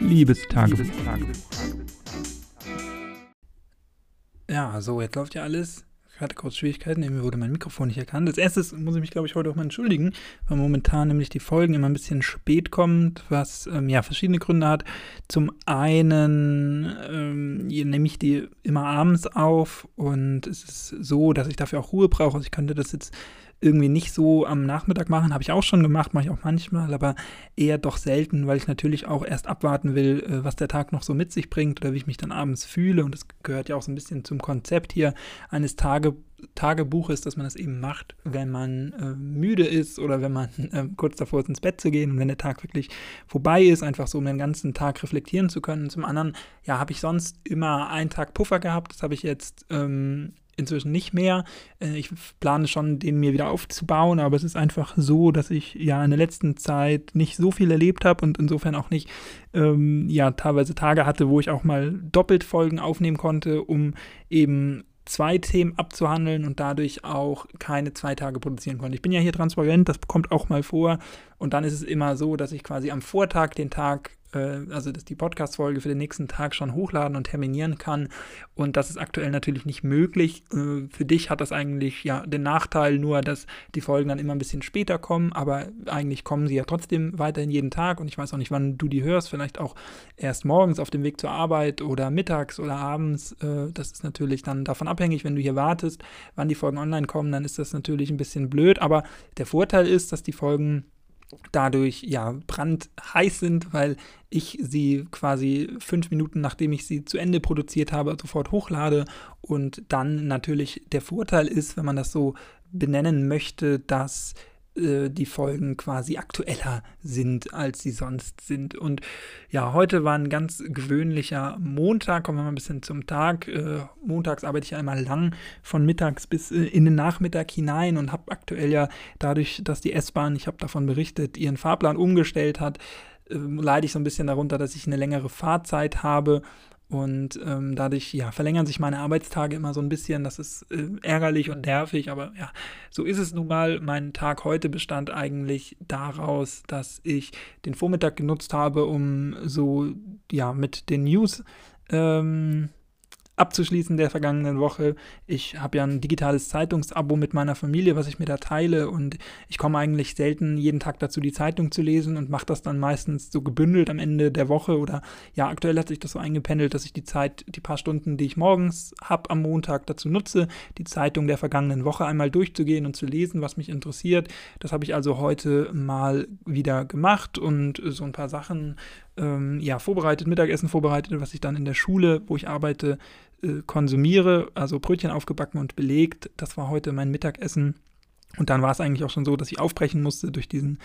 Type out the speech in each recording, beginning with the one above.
Liebestagebuch. Ja, so, jetzt läuft ja alles. Ich hatte kurz Schwierigkeiten, irgendwie wurde mein Mikrofon nicht erkannt. Als erstes muss ich mich, glaube ich, heute auch mal entschuldigen, weil momentan nämlich die Folgen immer ein bisschen spät kommen, was ähm, ja verschiedene Gründe hat. Zum einen ähm, nehme ich die immer abends auf und es ist so, dass ich dafür auch Ruhe brauche. Also ich könnte das jetzt irgendwie nicht so am Nachmittag machen. Habe ich auch schon gemacht, mache ich auch manchmal, aber eher doch selten, weil ich natürlich auch erst abwarten will, äh, was der Tag noch so mit sich bringt oder wie ich mich dann abends fühle. Und das gehört ja auch so ein bisschen zum Konzept hier eines Tage, Tagebuches, dass man das eben macht, wenn man äh, müde ist oder wenn man äh, kurz davor ist, ins Bett zu gehen und wenn der Tag wirklich vorbei ist, einfach so um den ganzen Tag reflektieren zu können. Und zum anderen, ja, habe ich sonst immer einen Tag Puffer gehabt. Das habe ich jetzt ähm, inzwischen nicht mehr. Äh, ich plane schon, den mir wieder aufzubauen, aber es ist einfach so, dass ich ja in der letzten Zeit nicht so viel erlebt habe und insofern auch nicht ähm, ja teilweise Tage hatte, wo ich auch mal doppelt Folgen aufnehmen konnte, um eben zwei Themen abzuhandeln und dadurch auch keine zwei Tage produzieren konnte. Ich bin ja hier transparent, das kommt auch mal vor. Und dann ist es immer so, dass ich quasi am Vortag den Tag äh, also dass die Podcast-Folge für den nächsten Tag schon hochladen und terminieren kann. Und das ist aktuell natürlich nicht möglich. Äh, für dich hat das eigentlich ja den Nachteil nur, dass die Folgen dann immer ein bisschen später kommen, aber eigentlich kommen sie ja trotzdem weiterhin jeden Tag. Und ich weiß auch nicht, wann du die hörst, vielleicht auch erst morgens auf dem Weg zur Arbeit oder mittags oder abends. Äh, das ist natürlich dann davon abhängig, wenn du hier wartest, wann die Folgen online kommen, dann ist das natürlich ein bisschen blöd. Aber der Vorteil ist, dass die Folgen dadurch ja brandheiß sind, weil ich sie quasi fünf Minuten nachdem ich sie zu Ende produziert habe, sofort hochlade. Und dann natürlich der Vorteil ist, wenn man das so benennen möchte, dass äh, die Folgen quasi aktueller sind, als sie sonst sind. Und ja, heute war ein ganz gewöhnlicher Montag. Kommen wir mal ein bisschen zum Tag. Äh, montags arbeite ich immer lang von mittags bis äh, in den Nachmittag hinein und habe aktuell ja dadurch, dass die S-Bahn, ich habe davon berichtet, ihren Fahrplan umgestellt hat, ähm, leide ich so ein bisschen darunter, dass ich eine längere Fahrzeit habe und ähm, dadurch ja, verlängern sich meine Arbeitstage immer so ein bisschen. Das ist äh, ärgerlich und nervig, aber ja, so ist es nun mal. Mein Tag heute bestand eigentlich daraus, dass ich den Vormittag genutzt habe, um so ja mit den News ähm, abzuschließen der vergangenen Woche. Ich habe ja ein digitales Zeitungsabo mit meiner Familie, was ich mir da teile und ich komme eigentlich selten jeden Tag dazu, die Zeitung zu lesen und mache das dann meistens so gebündelt am Ende der Woche oder ja, aktuell hat sich das so eingependelt, dass ich die Zeit, die paar Stunden, die ich morgens habe am Montag dazu nutze, die Zeitung der vergangenen Woche einmal durchzugehen und zu lesen, was mich interessiert. Das habe ich also heute mal wieder gemacht und so ein paar Sachen ähm, ja, vorbereitet, Mittagessen vorbereitet, was ich dann in der Schule, wo ich arbeite, äh, konsumiere, also Brötchen aufgebacken und belegt. Das war heute mein Mittagessen. Und dann war es eigentlich auch schon so, dass ich aufbrechen musste durch diesen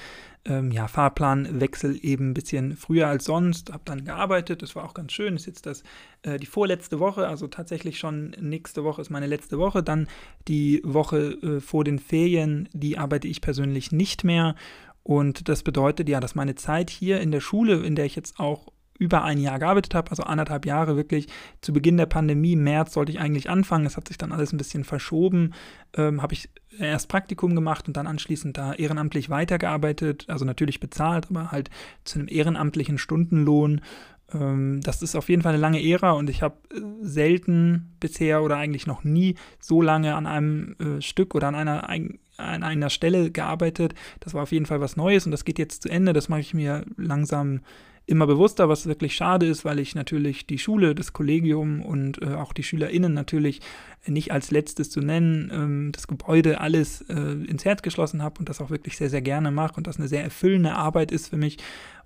ähm, ja, Fahrplanwechsel eben ein bisschen früher als sonst. Habe dann gearbeitet, das war auch ganz schön. Ist jetzt das äh, die vorletzte Woche, also tatsächlich schon nächste Woche ist meine letzte Woche. Dann die Woche äh, vor den Ferien, die arbeite ich persönlich nicht mehr. Und das bedeutet ja, dass meine Zeit hier in der Schule, in der ich jetzt auch über ein Jahr gearbeitet habe, also anderthalb Jahre wirklich. Zu Beginn der Pandemie, März, sollte ich eigentlich anfangen. Es hat sich dann alles ein bisschen verschoben. Ähm, habe ich erst Praktikum gemacht und dann anschließend da ehrenamtlich weitergearbeitet. Also natürlich bezahlt, aber halt zu einem ehrenamtlichen Stundenlohn. Ähm, das ist auf jeden Fall eine lange Ära und ich habe äh, selten bisher oder eigentlich noch nie so lange an einem äh, Stück oder an einer, an einer Stelle gearbeitet. Das war auf jeden Fall was Neues und das geht jetzt zu Ende. Das mache ich mir langsam immer bewusster, was wirklich schade ist, weil ich natürlich die Schule, das Kollegium und äh, auch die SchülerInnen natürlich nicht als letztes zu nennen, ähm, das Gebäude alles äh, ins Herz geschlossen habe und das auch wirklich sehr, sehr gerne mache und das eine sehr erfüllende Arbeit ist für mich.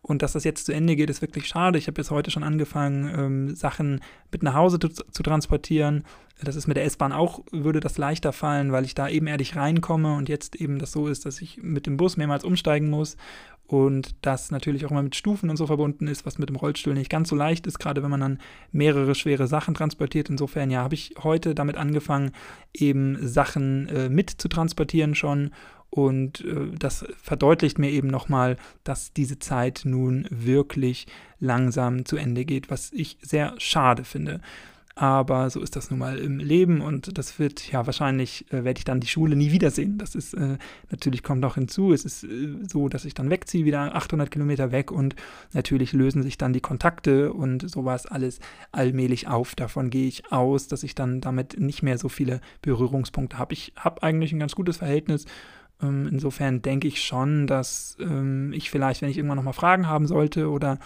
Und dass das jetzt zu Ende geht, ist wirklich schade. Ich habe jetzt heute schon angefangen, ähm, Sachen mit nach Hause zu, zu transportieren. Das ist mit der S-Bahn auch, würde das leichter fallen, weil ich da ebenerdig reinkomme und jetzt eben das so ist, dass ich mit dem Bus mehrmals umsteigen muss und das natürlich auch immer mit Stufen und so verbunden ist, was mit dem Rollstuhl nicht ganz so leicht ist, gerade wenn man dann mehrere schwere Sachen transportiert. Insofern, ja, habe ich heute damit angefangen, eben Sachen äh, mit zu transportieren schon und äh, das verdeutlicht mir eben nochmal, dass diese Zeit nun wirklich langsam zu Ende geht, was ich sehr schade finde. Aber so ist das nun mal im Leben und das wird ja wahrscheinlich, äh, werde ich dann die Schule nie wiedersehen. Das ist äh, natürlich kommt noch hinzu. Es ist äh, so, dass ich dann wegziehe, wieder 800 Kilometer weg und natürlich lösen sich dann die Kontakte und sowas alles allmählich auf. Davon gehe ich aus, dass ich dann damit nicht mehr so viele Berührungspunkte habe. Ich habe eigentlich ein ganz gutes Verhältnis ähm, insofern denke ich schon, dass ähm, ich vielleicht, wenn ich irgendwann nochmal Fragen haben sollte oder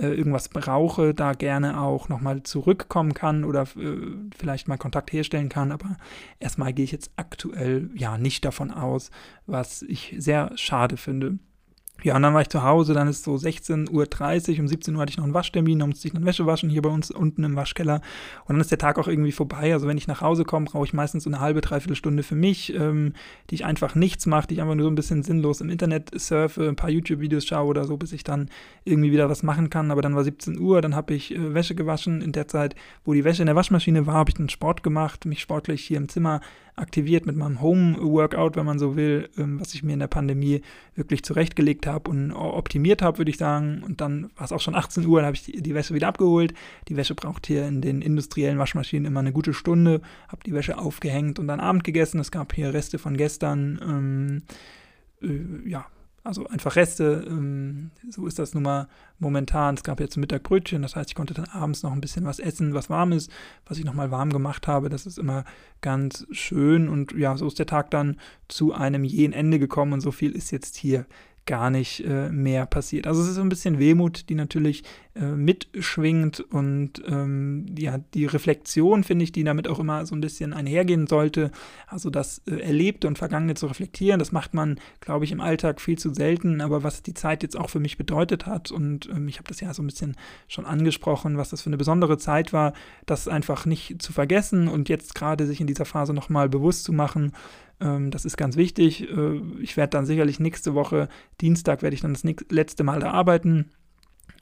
äh, irgendwas brauche, da gerne auch nochmal zurückkommen kann oder äh, vielleicht mal Kontakt herstellen kann. Aber erstmal gehe ich jetzt aktuell ja nicht davon aus, was ich sehr schade finde. Ja, und dann war ich zu Hause, dann ist so 16.30 Uhr, um 17 Uhr hatte ich noch einen Waschtermin, da musste ich dann Wäsche waschen, hier bei uns unten im Waschkeller. Und dann ist der Tag auch irgendwie vorbei. Also wenn ich nach Hause komme, brauche ich meistens so eine halbe, dreiviertel Stunde für mich, ähm, die ich einfach nichts mache, die ich einfach nur so ein bisschen sinnlos im Internet surfe, ein paar YouTube-Videos schaue oder so, bis ich dann irgendwie wieder was machen kann. Aber dann war 17 Uhr, dann habe ich äh, Wäsche gewaschen. In der Zeit, wo die Wäsche in der Waschmaschine war, habe ich dann Sport gemacht, mich sportlich hier im Zimmer aktiviert mit meinem Home-Workout, wenn man so will, ähm, was ich mir in der Pandemie wirklich zurechtgelegt habe und optimiert habe, würde ich sagen. Und dann war es auch schon 18 Uhr, dann habe ich die, die, Wäsche wieder abgeholt. Die Wäsche braucht hier in den industriellen Waschmaschinen immer eine gute Stunde. Habe die Wäsche aufgehängt und dann Abend gegessen. Es gab hier Reste von gestern. Ähm, äh, ja, also einfach Reste. Ähm, so ist das nun mal momentan. Es gab jetzt Mittagbrötchen, das heißt, ich konnte dann abends noch ein bisschen was essen, was warm ist, was ich nochmal warm gemacht habe. Das ist immer ganz schön. Und ja, so ist der Tag dann zu einem jähen Ende gekommen und so viel ist jetzt hier gar nicht äh, mehr passiert. Also es ist so ein bisschen Wehmut, die natürlich äh, mitschwingt und ähm, ja, die Reflexion, finde ich, die damit auch immer so ein bisschen einhergehen sollte. Also das äh, Erlebte und Vergangene zu reflektieren, das macht man, glaube ich, im Alltag viel zu selten. Aber was die Zeit jetzt auch für mich bedeutet hat und ähm, ich habe das ja so ein bisschen schon angesprochen, was das für eine besondere Zeit war, das einfach nicht zu vergessen und jetzt gerade sich in dieser Phase nochmal bewusst zu machen, ähm, das ist ganz wichtig. Äh, ich werde dann sicherlich nächste Woche, Dienstag, werde ich dann das letzte Mal da arbeiten.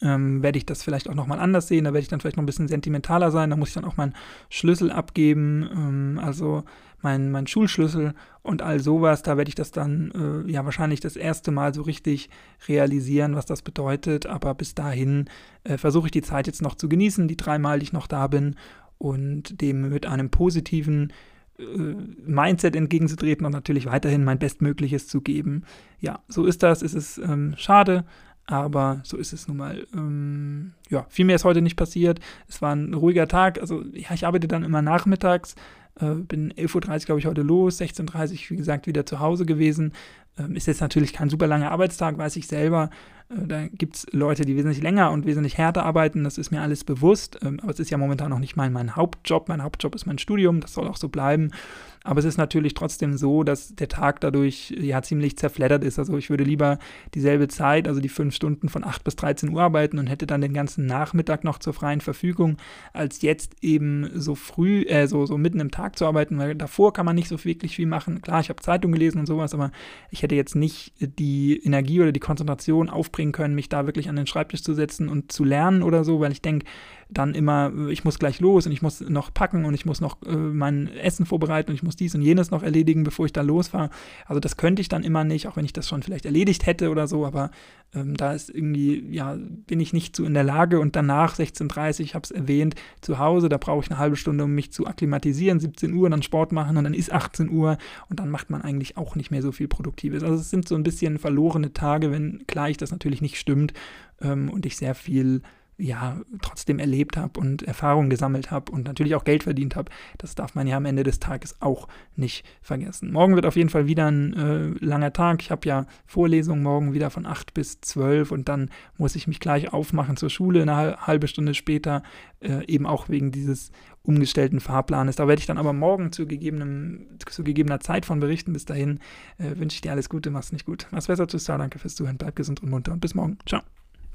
Ähm, werde ich das vielleicht auch nochmal anders sehen, da werde ich dann vielleicht noch ein bisschen sentimentaler sein, da muss ich dann auch meinen Schlüssel abgeben, ähm, also meinen mein Schulschlüssel und all sowas, da werde ich das dann äh, ja wahrscheinlich das erste Mal so richtig realisieren, was das bedeutet, aber bis dahin äh, versuche ich die Zeit jetzt noch zu genießen, die drei Mal, die ich noch da bin und dem mit einem positiven Mindset entgegenzutreten und natürlich weiterhin mein Bestmögliches zu geben. Ja, so ist das. Es ist ähm, schade, aber so ist es nun mal. Ähm, ja, viel mehr ist heute nicht passiert. Es war ein ruhiger Tag. Also, ja, ich arbeite dann immer nachmittags. Äh, bin 11.30 Uhr, glaube ich, heute los. 16.30 Uhr, wie gesagt, wieder zu Hause gewesen. Ähm, ist jetzt natürlich kein super langer Arbeitstag, weiß ich selber. Äh, da gibt es Leute, die wesentlich länger und wesentlich härter arbeiten, das ist mir alles bewusst. Ähm, aber es ist ja momentan noch nicht mein, mein Hauptjob. Mein Hauptjob ist mein Studium, das soll auch so bleiben. Aber es ist natürlich trotzdem so, dass der Tag dadurch ja ziemlich zerfleddert ist. Also ich würde lieber dieselbe Zeit, also die fünf Stunden von 8 bis 13 Uhr arbeiten und hätte dann den ganzen Nachmittag noch zur freien Verfügung, als jetzt eben so früh, äh, so, so mitten im Tag zu arbeiten, weil davor kann man nicht so wirklich viel machen. Klar, ich habe Zeitung gelesen und sowas, aber ich hätte jetzt nicht die Energie oder die Konzentration aufbringen können, mich da wirklich an den Schreibtisch zu setzen und zu lernen oder so, weil ich denke, dann immer, ich muss gleich los und ich muss noch packen und ich muss noch äh, mein Essen vorbereiten und ich muss dies und jenes noch erledigen, bevor ich da losfahre. Also das könnte ich dann immer nicht, auch wenn ich das schon vielleicht erledigt hätte oder so, aber ähm, da ist irgendwie, ja, bin ich nicht so in der Lage und danach 16.30 Uhr, ich habe es erwähnt, zu Hause, da brauche ich eine halbe Stunde, um mich zu akklimatisieren, 17 Uhr, dann Sport machen und dann ist 18 Uhr und dann macht man eigentlich auch nicht mehr so viel Produktives. Also es sind so ein bisschen verlorene Tage, wenn gleich das natürlich nicht stimmt ähm, und ich sehr viel ja trotzdem erlebt habe und Erfahrungen gesammelt habe und natürlich auch Geld verdient habe. Das darf man ja am Ende des Tages auch nicht vergessen. Morgen wird auf jeden Fall wieder ein äh, langer Tag. Ich habe ja Vorlesungen morgen wieder von 8 bis 12 und dann muss ich mich gleich aufmachen zur Schule eine halbe Stunde später, äh, eben auch wegen dieses umgestellten Fahrplanes. Da werde ich dann aber morgen zu, zu gegebener Zeit von berichten. Bis dahin äh, wünsche ich dir alles Gute, mach's nicht gut. Mach's besser, tschüss, danke fürs Zuhören, bleib gesund und munter und bis morgen. Ciao.